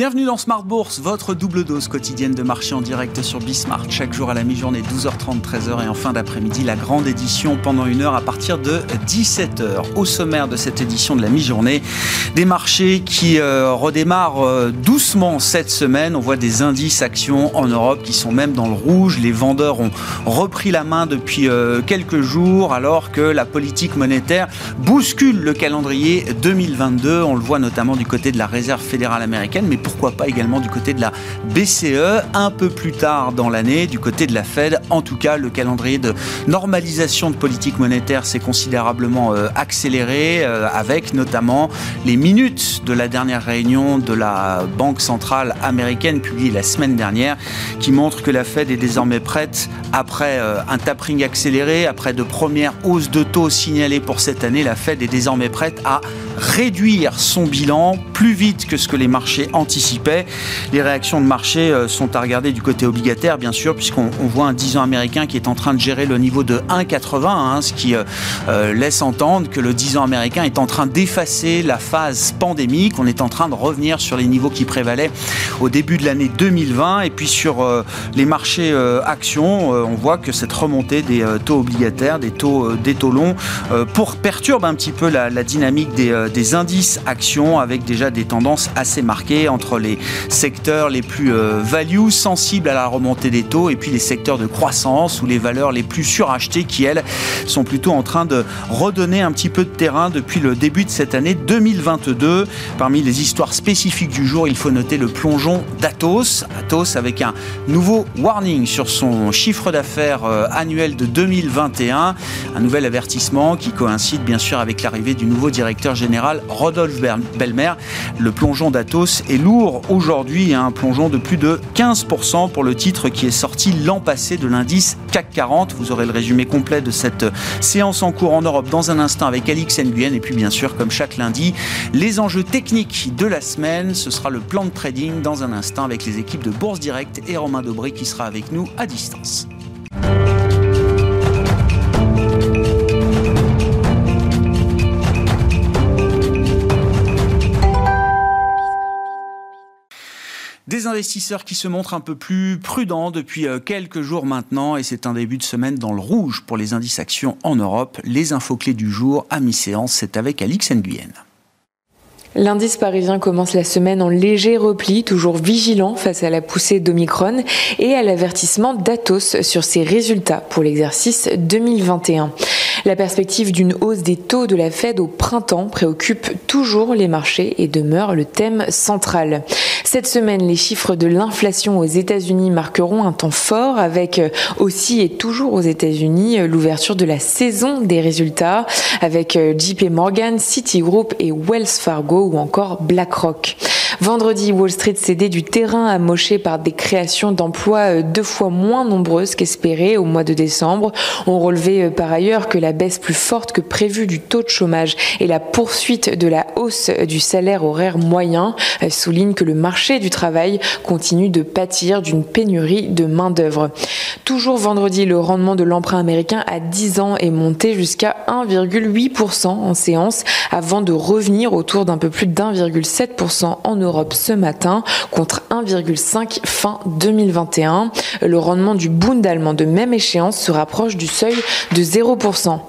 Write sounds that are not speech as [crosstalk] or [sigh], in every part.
Bienvenue dans Smart Bourse, votre double dose quotidienne de marché en direct sur Bismart. Chaque jour à la mi-journée, 12h30, 13h et en fin d'après-midi, la grande édition pendant une heure à partir de 17h. Au sommaire de cette édition de la mi-journée, des marchés qui euh, redémarrent euh, doucement cette semaine. On voit des indices actions en Europe qui sont même dans le rouge. Les vendeurs ont repris la main depuis euh, quelques jours alors que la politique monétaire bouscule le calendrier 2022. On le voit notamment du côté de la Réserve fédérale américaine, mais pourquoi pas également du côté de la BCE un peu plus tard dans l'année, du côté de la Fed. En tout cas, le calendrier de normalisation de politique monétaire s'est considérablement euh, accéléré euh, avec notamment les minutes de la dernière réunion de la Banque centrale américaine publiée la semaine dernière qui montre que la Fed est désormais prête après euh, un tapering accéléré, après de premières hausses de taux signalées pour cette année, la Fed est désormais prête à réduire son bilan plus vite que ce que les marchés. Les réactions de marché euh, sont à regarder du côté obligataire, bien sûr, puisqu'on voit un 10 ans américain qui est en train de gérer le niveau de 1,80, hein, ce qui euh, euh, laisse entendre que le 10 ans américain est en train d'effacer la phase pandémique. On est en train de revenir sur les niveaux qui prévalaient au début de l'année 2020. Et puis sur les marchés actions, on voit que cette remontée des taux obligataires, des taux, des taux longs, pour perturbe un petit peu la, dynamique des indices actions avec déjà des tendances assez marquées entre les secteurs les plus euh, value, sensibles à la remontée des taux, et puis les secteurs de croissance ou les valeurs les plus surachetées qui, elles, sont plutôt en train de redonner un petit peu de terrain depuis le début de cette année 2022. Parmi les histoires spécifiques du jour, il faut noter le plongeon d'Atos. Atos avec un nouveau warning sur son chiffre d'affaires euh, annuel de 2021. Un nouvel avertissement qui coïncide bien sûr avec l'arrivée du nouveau directeur général Rodolphe Belmer. Le plongeon d'Atos est lourd aujourd'hui, hein, un plongeon de plus de 15% pour le titre qui est sorti l'an passé de l'indice CAC 40. Vous aurez le résumé complet de cette séance en cours en Europe dans un instant avec Alix Nguyen. Et puis bien sûr, comme chaque lundi, les enjeux techniques de la semaine. Ce sera le plan de trading dans un instant avec les équipes de Bourse Direct et Romain Dobré qui sera avec nous à distance. Des investisseurs qui se montrent un peu plus prudents depuis euh, quelques jours maintenant et c'est un début de semaine dans le rouge pour les indices actions en Europe. Les infos clés du jour à mi-séance, c'est avec Alix Nguyen. L'indice parisien commence la semaine en léger repli, toujours vigilant face à la poussée d'Omicron et à l'avertissement d'Atos sur ses résultats pour l'exercice 2021. La perspective d'une hausse des taux de la Fed au printemps préoccupe toujours les marchés et demeure le thème central. Cette semaine, les chiffres de l'inflation aux États-Unis marqueront un temps fort avec aussi et toujours aux États-Unis l'ouverture de la saison des résultats avec JP Morgan, Citigroup et Wells Fargo ou encore BlackRock. Vendredi, Wall Street cédait du terrain amoché par des créations d'emplois euh, deux fois moins nombreuses qu'espérées au mois de décembre. On relevait euh, par ailleurs que la baisse plus forte que prévue du taux de chômage et la poursuite de la hausse du salaire horaire moyen euh, soulignent que le marché du travail continue de pâtir d'une pénurie de main-d'œuvre. Toujours vendredi, le rendement de l'emprunt américain à 10 ans est monté jusqu'à 1,8% en séance avant de revenir autour d'un peu plus d'1,7% en Europe Europe ce matin contre 1,5 fin 2021. Le rendement du Bund allemand de même échéance se rapproche du seuil de 0%.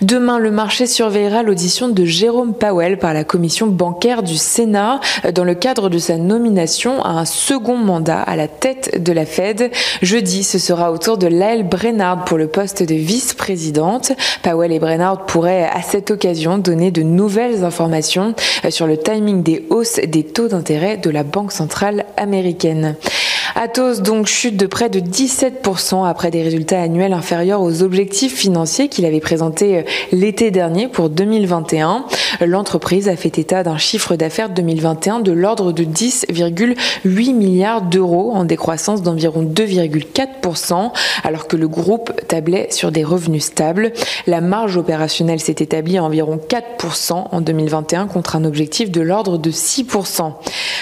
Demain, le marché surveillera l'audition de Jérôme Powell par la commission bancaire du Sénat dans le cadre de sa nomination à un second mandat à la tête de la Fed. Jeudi, ce sera au tour de Lael Brennard pour le poste de vice-présidente. Powell et Brennard pourraient à cette occasion donner de nouvelles informations sur le timing des hausses des taux d'intérêt de la Banque centrale américaine. Atos donc chute de près de 17% après des résultats annuels inférieurs aux objectifs financiers qu'il avait présentés euh, l'été dernier pour 2021. L'entreprise a fait état d'un chiffre d'affaires 2021 de l'ordre de 10,8 milliards d'euros en décroissance d'environ 2,4% alors que le groupe tablait sur des revenus stables. La marge opérationnelle s'est établie à environ 4% en 2021 contre un objectif de l'ordre de 6%.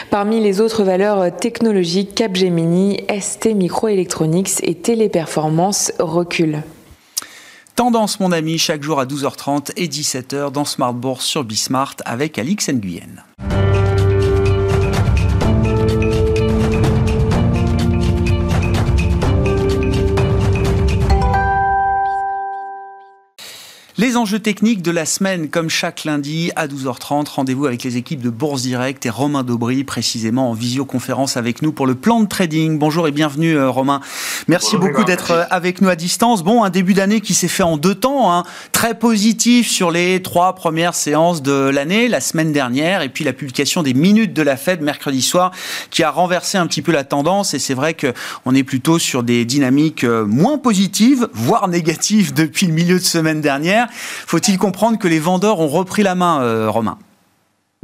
Parmi les autres valeurs technologiques, ST Microelectronics et Téléperformance reculent. Tendance, mon ami, chaque jour à 12h30 et 17h dans Smart Bourse sur Bismart avec Alix Nguyen. Les enjeux techniques de la semaine, comme chaque lundi à 12h30, rendez-vous avec les équipes de Bourse Direct et Romain Daubry, précisément en visioconférence avec nous pour le plan de trading. Bonjour et bienvenue euh, Romain. Merci beaucoup d'être euh, avec nous à distance. Bon, un début d'année qui s'est fait en deux temps, hein. très positif sur les trois premières séances de l'année, la semaine dernière, et puis la publication des minutes de la Fed mercredi soir, qui a renversé un petit peu la tendance. Et c'est vrai qu'on est plutôt sur des dynamiques euh, moins positives, voire négatives depuis le milieu de semaine dernière. Faut-il comprendre que les vendeurs ont repris la main, euh, Romain?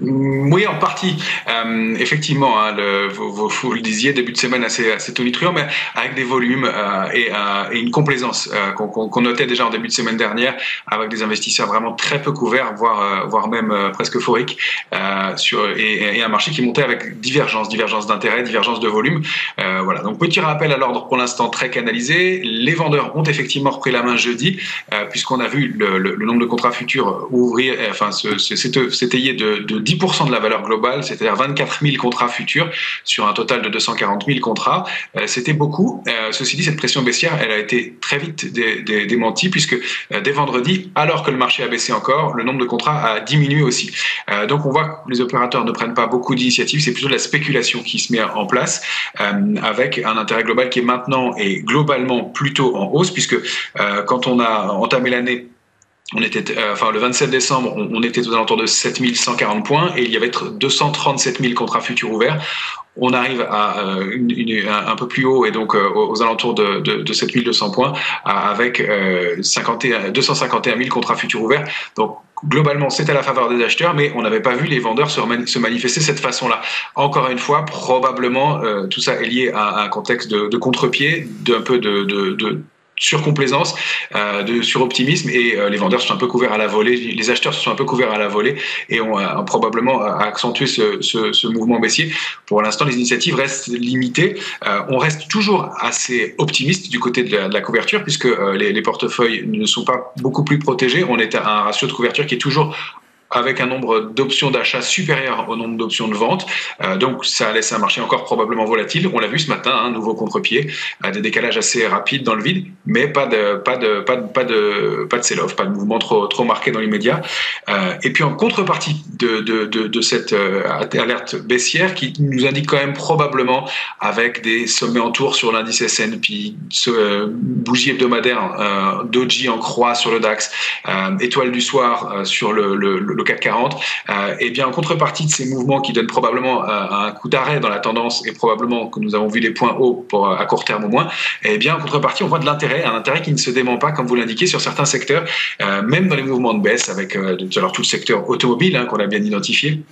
Oui, en partie. Euh, effectivement, hein, vous, le disiez, début de semaine assez, assez tonitruant, mais avec des volumes euh, et, euh, et, une complaisance qu'on notait déjà en début de semaine dernière, avec des investisseurs vraiment très peu couverts, voire, voire même presque euphoriques, et, un marché qui montait avec divergence, divergence d'intérêt, divergence de volume. voilà. Donc petit rappel à l'ordre pour l'instant très canalisé. Les vendeurs ont effectivement repris la main jeudi, puisqu'on a vu le, nombre de contrats futurs ouvrir, enfin s'étayer de, de 10% de la valeur globale, c'est-à-dire 24 000 contrats futurs sur un total de 240 000 contrats. Euh, c'était beaucoup. Euh, ceci dit, cette pression baissière, elle a été très vite démentie puisque euh, dès vendredi, alors que le marché a baissé encore, le nombre de contrats a diminué aussi. donc on voit que les opérateurs ne prennent pas beaucoup d'initiatives, c'est plutôt de la spéculation qui se met en place avec un intérêt global qui est maintenant et globalement plutôt en hausse puisque quand on a entamé l'année on était, euh, enfin, le 27 décembre, on, était aux alentours de 7140 points et il y avait 237 000 contrats futurs ouverts. On arrive à euh, un peu plus haut et donc euh, aux alentours de, de, de 7200 points avec 51, 251 000 contrats futurs ouverts. Donc globalement, c'est à la faveur des acheteurs, mais on n'avait pas vu les vendeurs se, manifester de cette façon-là. Encore une fois, probablement, tout ça est lié à, un contexte de, de contre-pied, d'un peu de surcomplaisance, euh, de suroptimisme et euh, les vendeurs sont un peu couverts à la volée, les acheteurs se sont un peu couverts à la volée et ont euh, probablement accentué ce, ce, ce, mouvement baissier. Pour l'instant, les initiatives restent limitées. Euh, on reste toujours assez optimiste du côté de la, couverture puisque euh, les, les, portefeuilles ne sont pas beaucoup plus protégés. On est à un ratio de couverture qui est toujours avec un nombre d'options d'achat supérieur au nombre d'options de vente. Euh, donc ça laisse un marché encore probablement volatile. On l'a vu ce matin, un hein, nouveau contre-pied, euh, des décalages assez rapides dans le vide, mais pas de pas de pas de pas de pas de sell-off, pas de mouvement trop trop marqué dans l'immédiat. Euh, et puis en contrepartie de de, de, cette euh, alerte baissière qui nous indique quand même probablement avec des sommets en tour sur l'indice S&P, bougie hebdomadaire doji en croix sur le DAX, étoile du soir sur le, le le CAC 40, euh, et bien en contrepartie de ces mouvements qui donnent probablement euh, un coup d'arrêt dans la tendance et probablement que nous avons vu des points hauts pour, à court terme au moins, et bien en contrepartie on voit de l'intérêt, un intérêt qui ne se dément pas comme vous l'indiquez sur certains secteurs, euh, même dans les mouvements de baisse avec alors tout le secteur automobile hein, qu'on a bien identifié.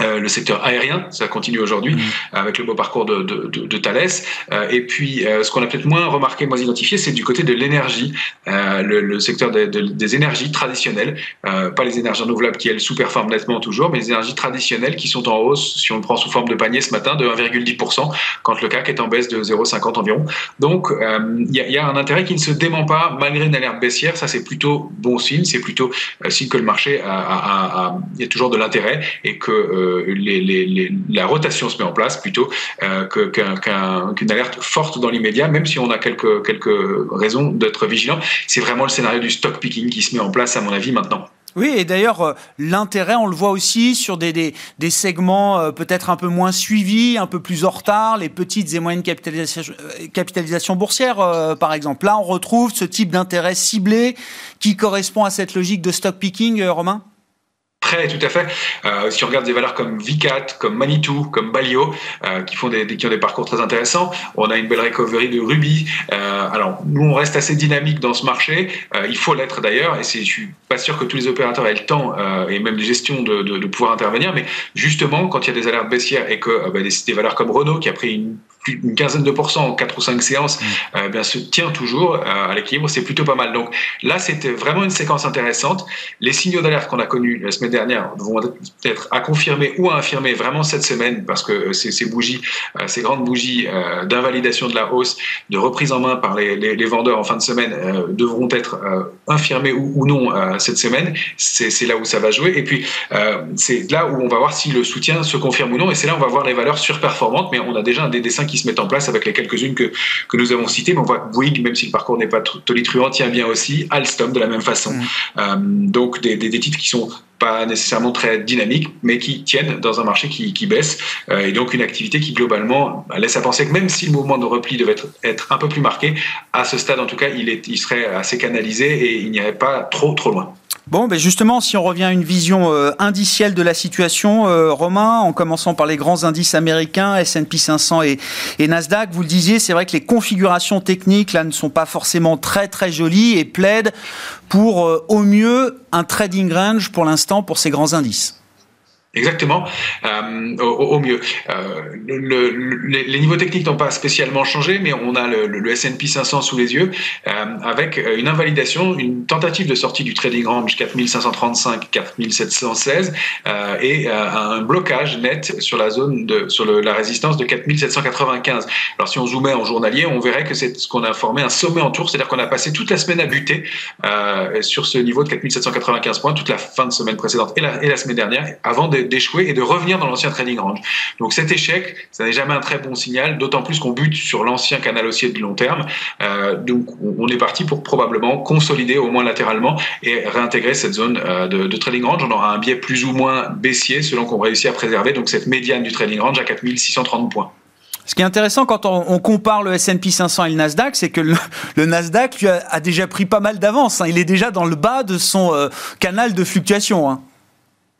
Euh, le secteur aérien, ça continue aujourd'hui mmh. avec le beau parcours de, de, de, de Thales. Euh, et puis, euh, ce qu'on a peut-être moins remarqué, moins identifié, c'est du côté de l'énergie, euh, le, le, secteur de, des énergies traditionnelles, euh, pas les énergies renouvelables qui elles sous-performent nettement toujours, mais les énergies traditionnelles qui sont en hausse, si on le prend sous forme de panier ce matin, de 1,10%, quand le CAC est en baisse de 0,50 environ. Donc, il y, y, a un intérêt qui ne se dément pas malgré une alerte baissière. Ça, c'est plutôt bon signe. C'est plutôt signe que le marché a, a, a, y a toujours de l'intérêt et que les, la rotation se met en place plutôt euh, qu'une qu alerte forte dans l'immédiat, même si on a quelques, raisons d'être vigilant. C'est vraiment le scénario du stock picking qui se met en place, à mon avis, maintenant. Oui, et d'ailleurs, euh, l'intérêt, on le voit aussi sur des, segments euh, peut-être un peu moins suivis, un peu plus en retard, les petites et moyennes capitalisations, euh, capitalisations boursières, euh, par exemple. Là, on retrouve ce type d'intérêt ciblé qui correspond à cette logique de stock picking, euh, Romain? Très, tout à fait. Euh, si on regarde des valeurs comme Vicat, comme Manitou, comme Balio, euh, qui font des, qui ont des parcours très intéressants, on a une belle recovery de Ruby. Euh, alors, nous, on reste assez dynamique dans ce marché. Il faut l'être d'ailleurs, et je suis pas sûr que tous les opérateurs aient le temps et même de gestion de, de, pouvoir intervenir. Mais justement, quand il y a des alertes baissières et que bah, des, des, valeurs comme Renault, qui a pris une plus d'une quinzaine de pourcents en quatre ou cinq séances, mmh. euh, bien, se tient toujours euh, à l'équilibre. C'est plutôt pas mal. Donc là, c'était vraiment une séquence intéressante. Les signaux d'alerte qu'on a connus la semaine dernière vont être à confirmer ou à infirmer vraiment cette semaine parce que euh, ces, ces bougies, euh, ces grandes bougies euh, d'invalidation de la hausse, de reprise en main par les, les, les vendeurs en fin de semaine euh, devront être infirmées ou, ou non cette semaine. C'est là où ça va jouer. Et puis, c'est là où on va voir si le soutien se confirme ou non. Et c'est là où on va voir les valeurs surperformantes. Mais on a déjà un des dessins qui qui se mettent en place avec les quelques-unes que, que nous avons citées. Mais on voit que Bouygues, même si le parcours n'est pas tonitruant, tient bien aussi. Alstom de la même façon. Mmh. donc des, des, des titres qui sont pas nécessairement très dynamiques, mais qui tiennent dans un marché qui, qui baisse, et donc une activité qui globalement laisse à penser que même si le mouvement de repli devait être, être un peu plus marqué, à ce stade en tout cas, il, est, il serait assez canalisé et il n'irait pas trop trop loin. Bon, ben justement, si on revient à une vision euh, indicielle de la situation, euh, Romain, en commençant par les grands indices américains, S&P 500 et, et, Nasdaq, vous le disiez, c'est vrai que les configurations techniques là ne sont pas forcément très très jolies et plaident pour euh, au mieux un trading range pour l'instant pour ces grands indices. Exactement, euh, au, mieux. Euh, le, le, les niveaux techniques n'ont pas spécialement changé, mais on a le, S&P 500 sous les yeux, euh, avec une invalidation, une tentative de sortie du trading range 4535-4716 euh, et un blocage net sur la zone de sur la résistance de 4795. Alors si on zoomait en journalier, on verrait que c'est ce qu'on a formé un sommet en tour, c'est-à-dire qu'on a passé toute la semaine à buter sur ce niveau de 4795 points, toute la fin de semaine précédente et la, et la semaine dernière, avant de d'échouer et de revenir dans l'ancien trading range. Donc cet échec, ça n'est jamais un très bon signal, d'autant plus qu'on bute sur l'ancien canal haussier de long terme. Euh, donc on est parti pour probablement consolider au moins latéralement et réintégrer cette zone euh, de, trading range. On aura un biais plus ou moins baissier selon qu'on réussit à préserver donc cette médiane du trading range à 4630 points. Ce qui est intéressant quand on, compare le S&P 500 et le Nasdaq, c'est que le, Nasdaq lui a, a, déjà pris pas mal d'avance. Hein. Il est déjà dans le bas de son euh, canal de fluctuation. Hein.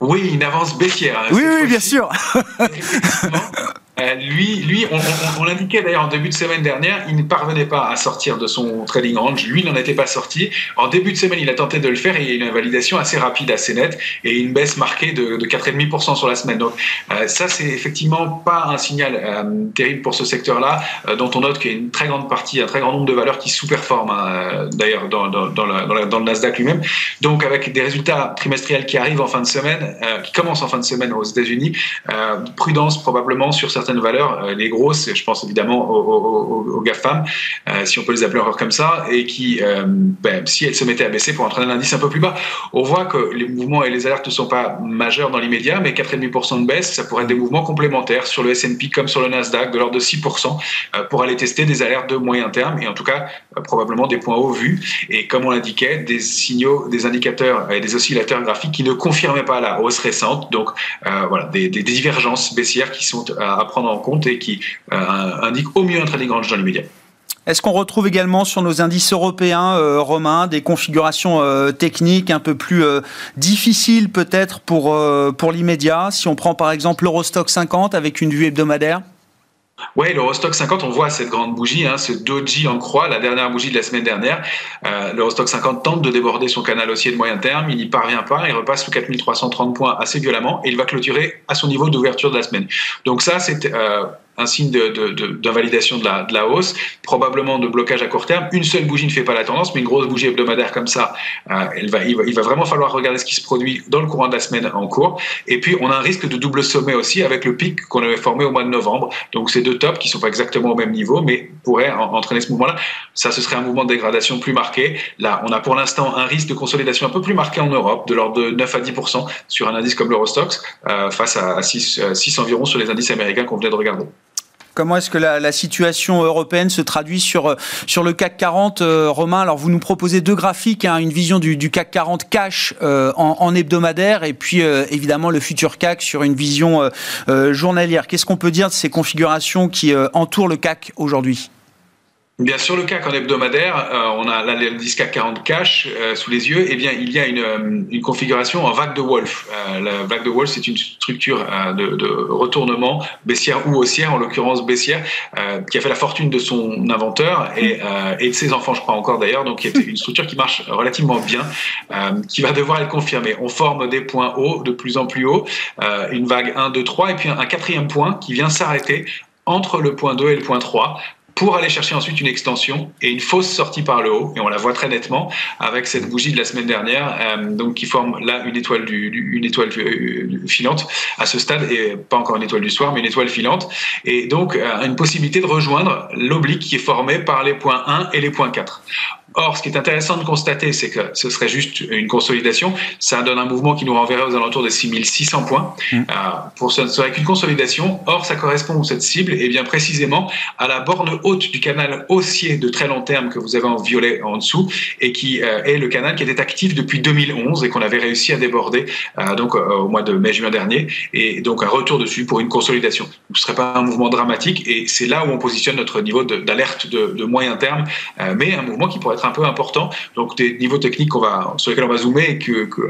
Oui, une avance baissière. Hein, oui, oui, bien sûr. [laughs] Euh, lui, lui, on, l'indiquait d'ailleurs en début de semaine dernière, il ne parvenait pas à sortir de son trading range. Lui n'en était pas sorti. En début de semaine, il a tenté de le faire et il y a eu une invalidation assez rapide, assez nette et une baisse marquée de, de 4,5% sur la semaine. Donc euh, ça, c'est effectivement pas un signal euh, terrible pour ce secteur-là, euh, dont on note qu'il y a une très grande partie, un très grand nombre de valeurs qui sous-performent hein, d'ailleurs dans, dans, dans, le Nasdaq lui-même. Donc avec des résultats trimestriels qui arrivent en fin de semaine, qui commencent en fin de semaine aux États-Unis, prudence probablement sur certaines certaines valeurs, euh, les grosses, je pense évidemment aux, GAFAM, euh, si on peut les appeler encore comme ça, et qui, euh, ben, si elles se mettaient à baisser pour entraîner un indice un peu plus bas, on voit que les mouvements et les alertes ne sont pas majeurs dans l'immédiat, mais 4,5% de baisse, ça pourrait être des mouvements complémentaires sur le S&P comme sur le Nasdaq, de l'ordre de 6%, pour aller tester des alertes de moyen terme, et en tout cas, probablement des points hauts vus, et comme on l'indiquait, des signaux, des indicateurs et des oscillateurs graphiques qui ne confirmaient pas la hausse récente, donc euh, voilà, des, divergences baissières qui sont à prendre en compte et qui euh, indiquent au mieux un trading range dans l'immédiat. Est-ce qu'on retrouve également sur nos indices européens, euh, romains, des configurations euh, techniques un peu plus difficiles peut-être pour, pour l'immédiat? Si on prend par exemple l'Eurostock 50 avec une vue hebdomadaire? Oui, l'Eurostock 50, on voit cette grande bougie, hein, ce doji en croix, la dernière bougie de la semaine dernière. Euh, L'Eurostock 50 tente de déborder son canal haussier de moyen terme, il n'y parvient pas, il repasse sous 4330 points assez violemment et il va clôturer à son niveau d'ouverture de la semaine. Donc ça, c'est euh, un signe d'invalidation de, de, la, hausse, probablement de blocage à court terme. Une seule bougie ne fait pas la tendance, mais une grosse bougie hebdomadaire comme ça, euh, il, va, vraiment falloir regarder ce qui se produit dans le courant de la semaine en cours. Et puis, on a un risque de double sommet aussi avec le pic qu'on avait formé au mois de novembre. Donc, ces deux tops qui sont pas exactement au même niveau, mais pourraient entraîner ce mouvement-là. Ça, ce serait un mouvement de dégradation plus marqué. Là, on a pour l'instant un risque de consolidation un peu plus marqué en Europe, de l'ordre de 9 à 10% sur un indice comme l'Eurostox, euh, face à 6, 6 environ sur les indices américains qu'on venait de regarder. Comment est-ce que la, situation européenne se traduit sur, sur le CAC 40, euh, Romain? Alors, vous nous proposez deux graphiques, hein, une vision du, du, CAC 40 cash euh, en, hebdomadaire et puis euh, évidemment le futur CAC sur une vision euh, euh, journalière. Qu'est-ce qu'on peut dire de ces configurations qui entourent le CAC aujourd'hui? Bien sûr, le CAC en hebdomadaire, euh, on a l'indice CAC 40 cash euh, sous les yeux. Eh bien, il y a une, euh, configuration en vague de Wolf. La vague de Wolf, c'est une structure de, retournement baissière ou haussière, en l'occurrence baissière, qui a fait la fortune de son inventeur et, de ses enfants, je crois encore d'ailleurs. Donc, c'est une structure qui marche relativement bien, qui va devoir être confirmée. On forme des points hauts de plus en plus haut, une vague 1, 2, 3, et puis un, un quatrième point qui vient s'arrêter entre le point 2 et le point 3 pour aller chercher ensuite une extension et une fausse sortie par le haut. Et on la voit très nettement avec cette bougie de la semaine dernière, euh, donc qui forme là une étoile, du, une étoile euh, filante à ce stade, et pas encore une étoile du soir, mais une étoile filante. Et donc euh, une possibilité de rejoindre l'oblique qui est formé par les points 1 et les points 4 Or, ce qui est intéressant de constater, c'est que ce serait juste une consolidation. Ça donne un mouvement qui nous renverrait aux alentours des 6600 points. Mmh. Euh, pour ce ne serait qu'une consolidation. Or, ça correspond à cette cible, et bien précisément à la borne haute du canal haussier de très long terme que vous avez en violet en dessous, et qui euh, est le canal qui était actif depuis 2011 et qu'on avait réussi à déborder euh, donc au mois de mai-juin dernier, et donc un retour dessus pour une consolidation. Ce ne serait pas un mouvement dramatique, et c'est là où on positionne notre niveau d'alerte de, de, moyen terme, mais un mouvement qui pourrait être un peu important. Donc des niveaux techniques qu'on va, sur lesquels on va zoomer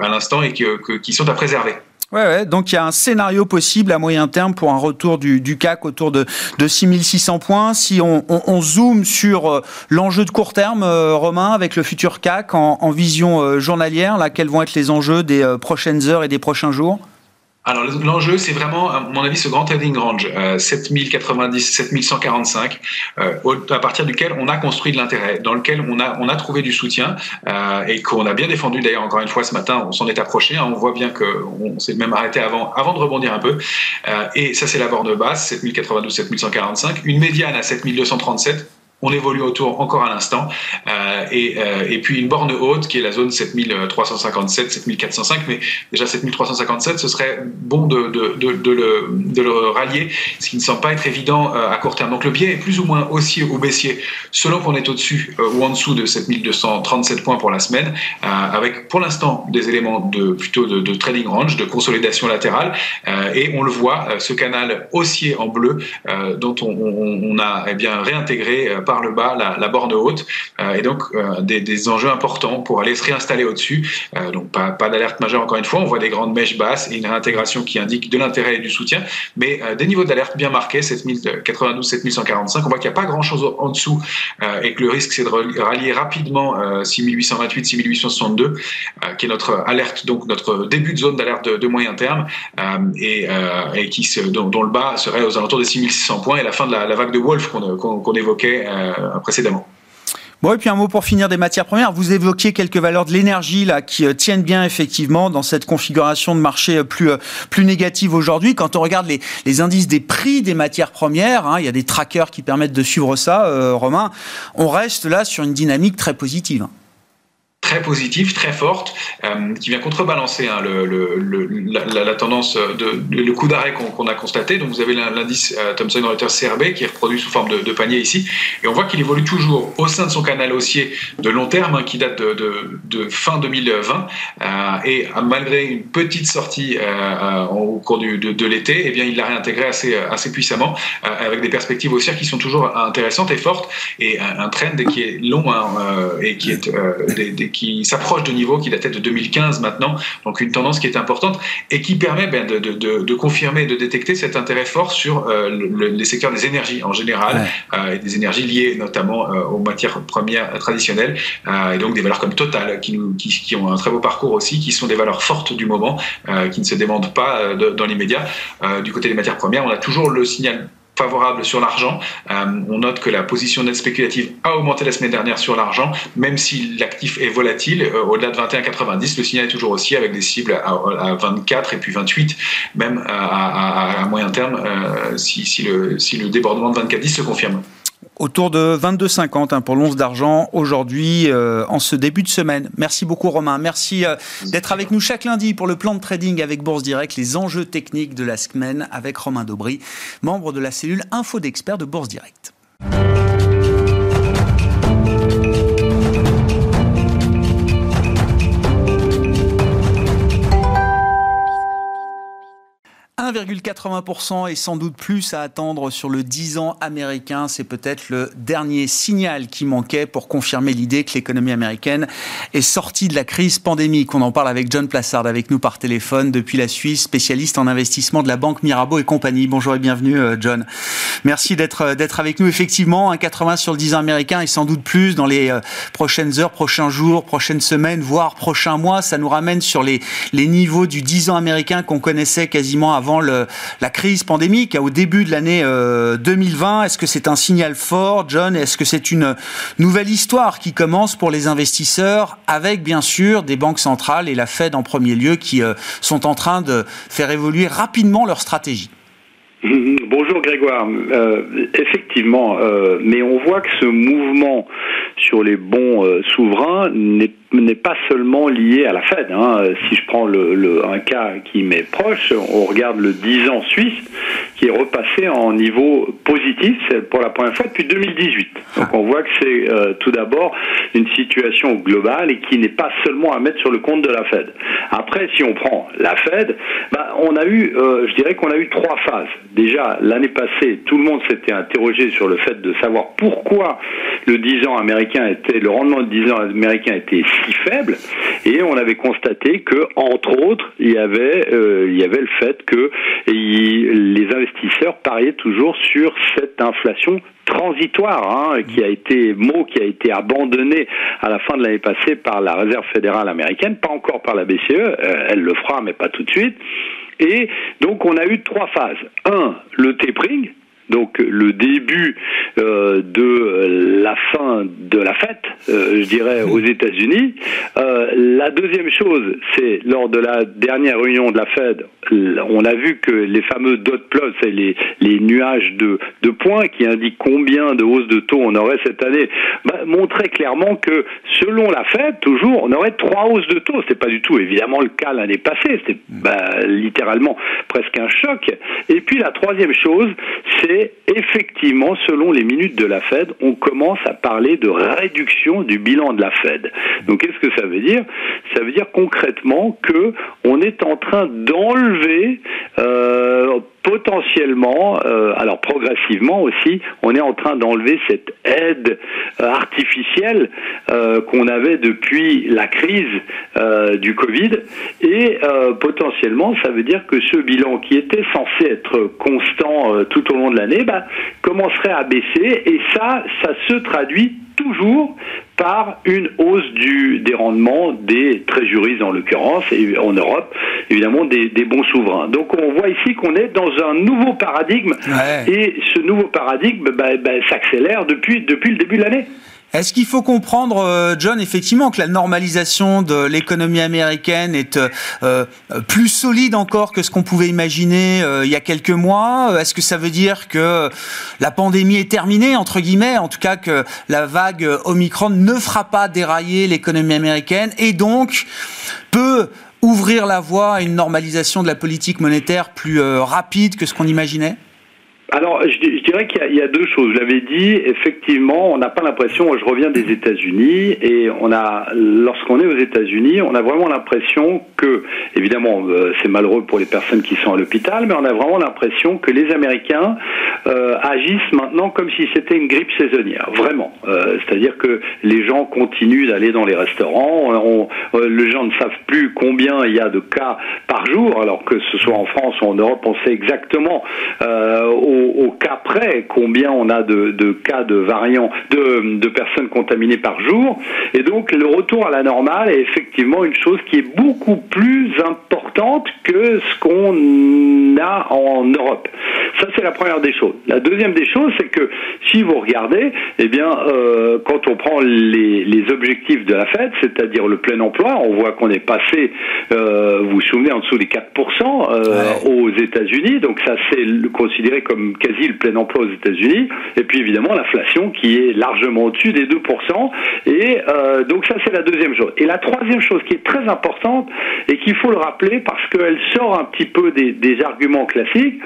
à l'instant et qui sont à préserver. Ouais, donc il y a un scénario possible à moyen terme pour un retour du, CAC autour de, de 6600 points. Si on, on, on zoome sur euh, l'enjeu de court terme, euh, Romain, avec le futur CAC en, en vision euh, journalière, là, quels vont être les enjeux des prochaines heures et des prochains jours? Alors l'enjeu, c'est vraiment, à mon avis, ce grand trading range, euh, 7090, 7145, euh, à partir duquel on a construit de l'intérêt, dans lequel on a, on a trouvé du soutien euh, et qu'on a bien défendu. D'ailleurs, encore une fois, ce matin, on s'en est approché. Hein, on voit bien qu'on s'est même arrêté avant, avant de rebondir un peu. Euh, et ça, c'est la borne basse, 7092, 7145. Une médiane à 7237 on évolue autour encore à l'instant. Euh, et, euh, et, puis une borne haute qui est la zone 7357, 7405. Mais déjà 7357, ce serait bon de, de, de, de, le, rallier, ce qui ne semble pas être évident euh, à court terme. Donc le biais est plus ou moins haussier ou baissier selon qu'on est au-dessus ou en dessous de 7237 points pour la semaine, avec pour l'instant des éléments de plutôt de, trading range, de consolidation latérale. et on le voit, ce canal haussier en bleu dont on, on, on, a eh bien réintégré par le bas la, borne haute euh, et donc euh, des, des, enjeux importants pour aller se réinstaller au-dessus. Euh, donc pas, pas d'alerte majeure encore une fois, on voit des grandes mèches basses et une réintégration qui indique de l'intérêt et du soutien, mais des niveaux d'alerte bien marqués, 7092, 7145. On voit qu'il n'y a pas grand-chose en dessous et que le risque c'est de rallier rapidement 6828, 6862, qui est notre alerte, donc notre début de zone d'alerte de, moyen terme et, et qui dont, le bas serait aux alentours des 6600 points et la fin de la, vague de Wolf qu'on qu qu évoquait précédemment. Bon, et puis un mot pour finir des matières premières. Vous évoquiez quelques valeurs de l'énergie là qui euh, tiennent bien effectivement dans cette configuration de marché euh, plus plus négative aujourd'hui. Quand on regarde les, indices des prix des matières premières, hein, il y a des trackers qui permettent de suivre ça. Euh, Romain, on reste là sur une dynamique très positive très positive, très forte, euh, qui vient contrebalancer hein, le, la, tendance, de, le coup d'arrêt qu'on qu a constaté. Donc vous avez l'indice euh, Thomson Reuters CRB qui est reproduit sous forme de, panier ici, et on voit qu'il évolue toujours au sein de son canal haussier de long terme hein, qui date de, fin 2020, euh, et malgré une petite sortie au cours de, l'été, eh bien il l'a réintégré assez, assez puissamment, avec des perspectives haussières qui sont toujours intéressantes et fortes, et un, trend qui est long hein, et qui est s'approche de niveaux qui datent de 2015 maintenant, donc une tendance qui est importante et qui permet ben, de, de, de, de, confirmer, de détecter cet intérêt fort sur euh, le, les secteurs des énergies en général, ouais. euh, et des énergies liées notamment euh, aux matières premières traditionnelles, et donc des valeurs comme Total qui, nous, qui, qui, ont un très beau parcours aussi, qui sont des valeurs fortes du moment, qui ne se demandent pas dans l'immédiat. du côté des matières premières, on a toujours le signal favorable sur l'argent. Euh, on note que la position nette spéculative a augmenté la semaine dernière sur l'argent, même si l'actif est volatile. Euh, Au-delà de 21,90, le signal est toujours aussi avec des cibles à, à 24 et puis 28, même à, moyen terme, euh, si, si, le, si le débordement de 24,10 se confirme autour de 22,50 hein, pour l'once d'argent aujourd'hui euh, en ce début de semaine. Merci beaucoup Romain. Merci euh, d'être avec nous chaque lundi pour le plan de trading avec Bourse Direct, les enjeux techniques de la semaine avec Romain Daubry, membre de la cellule Info d'experts de Bourse Direct. 1,80% et sans doute plus à attendre sur le 10 ans américain. C'est peut-être le dernier signal qui manquait pour confirmer l'idée que l'économie américaine est sortie de la crise pandémique. On en parle avec John Plassard, avec nous par téléphone depuis la Suisse, spécialiste en investissement de la banque Mirabeau et compagnie. Bonjour et bienvenue, euh, John. Merci d'être euh, d'être avec nous. Effectivement, 1,80 sur le 10 ans américain et sans doute plus dans les euh, prochaines heures, prochains jours, prochaines semaines, voire prochains mois. Ça nous ramène sur les, les niveaux du 10 ans américain qu'on connaissait quasiment avant la crise pandémique au début de l'année euh, 2020 Est-ce que c'est un signal fort, John? Est-ce que c'est une nouvelle histoire qui commence pour les investisseurs avec bien sûr des banques centrales et la Fed en premier lieu qui euh, sont en train de faire évoluer rapidement leur stratégie? Bonjour Grégoire. Euh, effectivement, euh, mais on voit que ce mouvement sur les bons souverains n'est n'est pas seulement lié à la Fed. Hein. Si je prends le, un cas qui m'est proche, on regarde le 10 ans suisse qui est repassé en niveau positif, c'est pour la première fois depuis 2018. Donc on voit que c'est euh, tout d'abord une situation globale et qui n'est pas seulement à mettre sur le compte de la Fed. Après, si on prend la Fed, bah, on a eu, euh, je dirais qu'on a eu trois phases. Déjà, l'année passée, tout le monde s'était interrogé sur le fait de savoir pourquoi le 10 ans américain était, le rendement de 10 ans américain était faible, et on avait constaté que, entre autres, il y avait, euh, il y avait le fait que les investisseurs pariaient toujours sur cette inflation transitoire, hein, qui a été mot qui a été abandonné à la fin de l'année passée par la Réserve fédérale américaine, pas encore par la BCE, euh, elle le fera mais pas tout de suite. Et donc on a eu trois phases. Un, le tapering, donc le début euh, de la fin de la fête, euh, je dirais, aux États-Unis. Euh, la deuxième chose, c'est lors de la dernière réunion de la Fed, on a vu que les fameux dot plots, c'est les, les nuages de, de points qui indiquent combien de hausses de taux on aurait cette année, bah, montraient clairement que selon la Fed, toujours, on aurait trois hausses de taux. C'est pas du tout évidemment le cas l'année passée. C'était bah, littéralement presque un choc. Et puis la troisième chose, c'est effectivement, selon les minutes de la Fed, on commence à parler de réduction du bilan de la Fed. Donc qu'est-ce que ça veut dire? Ça veut dire concrètement que on est en train d'enlever euh, potentiellement, euh, alors progressivement aussi, on est en train d'enlever cette aide euh, artificielle euh, qu'on avait depuis la crise du Covid. Et potentiellement ça veut dire que ce bilan qui était censé être constant tout au long de l'année bah, commencerait à baisser. Et ça, ça se traduit toujours par une hausse du, des rendements des trésoreries en l'occurrence, et en Europe, évidemment, des, des, bons souverains. Donc on voit ici qu'on est dans un nouveau paradigme, et ce nouveau paradigme bah, bah, s'accélère depuis, depuis le début de l'année. Est-ce qu'il faut comprendre, euh, John, effectivement, que la normalisation de l'économie américaine est euh, euh, plus solide encore que ce qu'on pouvait imaginer il y a quelques mois? Est-ce que ça veut dire que la pandémie est terminée, entre guillemets, en tout cas que la vague Omicron ne fera pas dérailler l'économie américaine et donc peut ouvrir la voie à une normalisation de la politique monétaire plus rapide que ce qu'on imaginait? Alors, je, dirais qu'il y, a deux choses. Je l'avais dit, effectivement, on n'a pas l'impression, je reviens des États-Unis, et on a, lorsqu'on est aux États-Unis, on a vraiment l'impression que, évidemment, euh, c'est malheureux pour les personnes qui sont à l'hôpital, mais on a vraiment l'impression que les Américains euh, agissent maintenant comme si c'était une grippe saisonnière, vraiment. Euh, c'est-à-dire que les gens continuent d'aller dans les restaurants, les gens ne savent plus combien il y a de cas par jour, alors que ce soit en France ou en Europe, on sait exactement au au, cas près combien on a de, cas de variants, de, de, personnes contaminées par jour. Et donc le retour à la normale est effectivement une chose qui est beaucoup plus importante que ce qu'on a en Europe. Ça c'est la première des choses. La deuxième des choses, c'est que si vous regardez, eh bien, euh, quand on prend les, les, objectifs de la Fed, c'est-à-dire le plein emploi, on voit qu'on est passé, euh, vous vous souvenez, en dessous des 4% euh, aux États-Unis. Donc ça c'est considéré comme quasi le plein emploi aux États-Unis, et puis évidemment l'inflation qui est largement au-dessus des 2%. Et euh, donc ça c'est la deuxième chose. Et la troisième chose qui est très importante et qu'il faut le rappeler parce qu'elle sort un petit peu des, arguments classiques,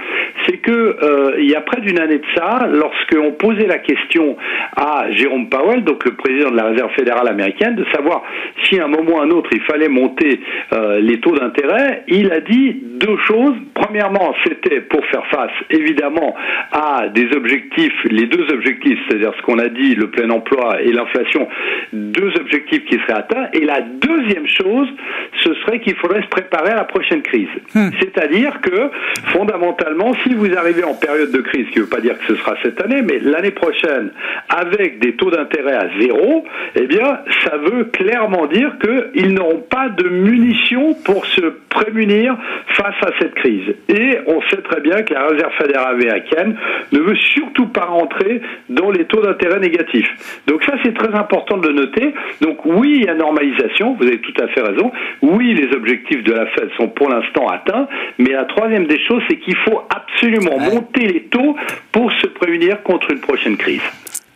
c'est que euh, il y a près d'une année de ça, lorsqu'on posait la question à Jérôme Powell, donc le président de la Réserve fédérale américaine, de savoir si à un moment ou à un autre il fallait monter euh, les taux d'intérêt, il a dit deux choses. Premièrement, c'était pour faire face évidemment à des objectifs, les deux objectifs, c'est-à-dire ce qu'on a dit, le plein emploi et l'inflation, deux objectifs qui seraient atteints. Et la deuxième chose, ce serait qu'il faudrait se préparer à la prochaine crise. Hmm. C'est-à-dire que, fondamentalement, si vous arrivez en période de crise, ce qui ne veut pas dire que ce sera cette année, mais l'année prochaine, avec des taux d'intérêt à zéro, eh bien, ça veut clairement dire qu'ils n'auront pas de munitions pour se prémunir face à cette crise. Et on sait très bien que la Réserve fédérale ne veut surtout pas rentrer dans les taux d'intérêt négatifs. Donc ça, c'est très important de le noter. Donc oui, il y a normalisation, vous avez tout à fait raison. Oui, les objectifs de la Fed sont pour l'instant atteints, mais la troisième des choses, c'est qu'il faut absolument monter les taux pour se prémunir contre une prochaine crise.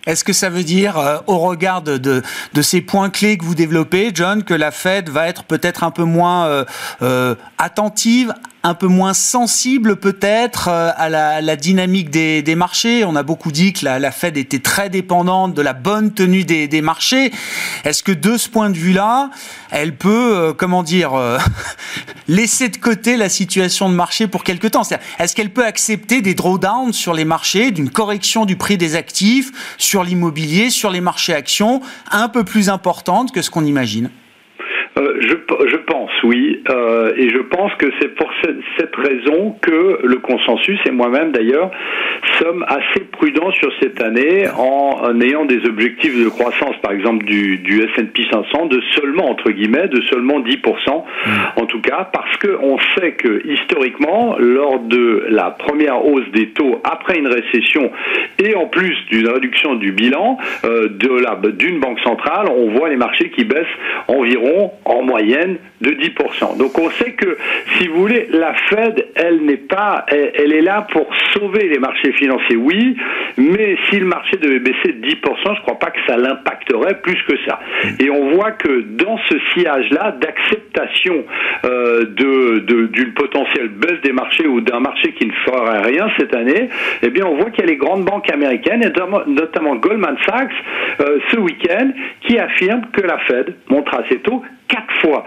Est-ce que ça veut dire, euh, au regard de, de, ces points clés que vous développez, John, que la Fed va être peut-être un peu moins euh, euh, attentive, un peu moins sensible peut-être à la, dynamique des, marchés. On a beaucoup dit que la, Fed était très dépendante de la bonne tenue des, marchés. Est-ce que de ce point de vue-là, elle peut, comment dire, [laughs] laisser de côté la situation de marché pour quelque temps? Est-ce qu'elle peut accepter des drawdowns sur les marchés, d'une correction du prix des actifs sur l'immobilier, sur les marchés actions, un peu plus importante que ce qu'on imagine? Euh, je, je, pense, oui. Euh, et je pense que c'est pour cette, raison que le consensus, et moi-même d'ailleurs, sommes assez prudents sur cette année en, ayant des objectifs de croissance, par exemple du, du S&P 500, de seulement, entre guillemets, de seulement 10%, mmh. en tout cas, parce qu'on sait que historiquement, lors de la première hausse des taux après une récession, et en plus d'une réduction du bilan euh, de d'une banque centrale, on voit les marchés qui baissent environ en moyenne de 10%. Donc on sait que, si vous voulez, la Fed, elle n'est pas, elle, est là pour sauver les marchés financiers, oui, mais si le marché devait baisser de 10%, je ne crois pas que ça l'impacterait plus que ça. Et on voit que dans ce sillage-là d'acceptation euh, de, d'une potentielle baisse des marchés ou d'un marché qui ne ferait rien cette année, eh bien on voit qu'il y a les grandes banques américaines, notamment, Goldman Sachs, euh, ce week-end, qui affirment que la Fed montera ses taux quatre fois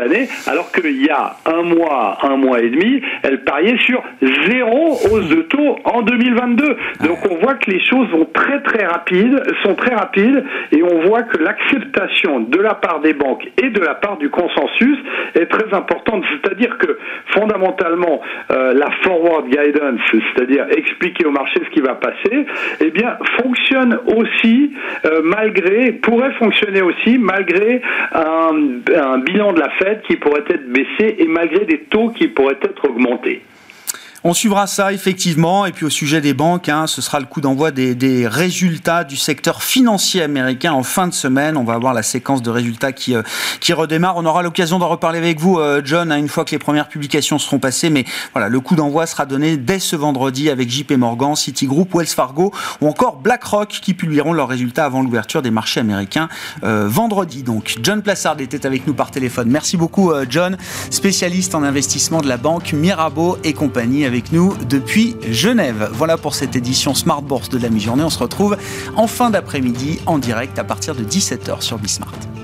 année, alors qu'il y a un mois, un mois et demi, elle pariait sur zéro hausse de taux en 2022. Donc on voit que les choses vont très très rapides, sont très rapides, et on voit que l'acceptation de la part des banques et de la part du consensus est très importante. C'est-à-dire que fondamentalement, euh, la forward guidance, c'est-à-dire expliquer au marché ce qui va passer, eh bien fonctionne aussi euh, malgré, pourrait fonctionner aussi malgré un un bilan de la Fed qui pourrait être baissé et malgré des taux qui pourraient être augmentés. On suivra ça effectivement. Et puis au sujet des banques, hein, ce sera le coup d'envoi des, résultats du secteur financier américain en fin de semaine. On va avoir la séquence de résultats qui, euh, redémarre. On aura l'occasion d'en reparler avec vous, euh, John, hein, une fois que les premières publications seront passées. Mais voilà, le coup d'envoi sera donné dès ce vendredi avec JP Morgan, Citigroup, Wells Fargo ou encore BlackRock qui publieront leurs résultats avant l'ouverture des marchés américains euh, vendredi. Donc John Plassard était avec nous par téléphone. Merci beaucoup, John, spécialiste en investissement de la banque Mirabeau et compagnie avec nous depuis Genève. Voilà pour cette édition Smart Bourse de la mi-journée. On se retrouve en fin d'après-midi en direct à partir de 17h sur Bismart.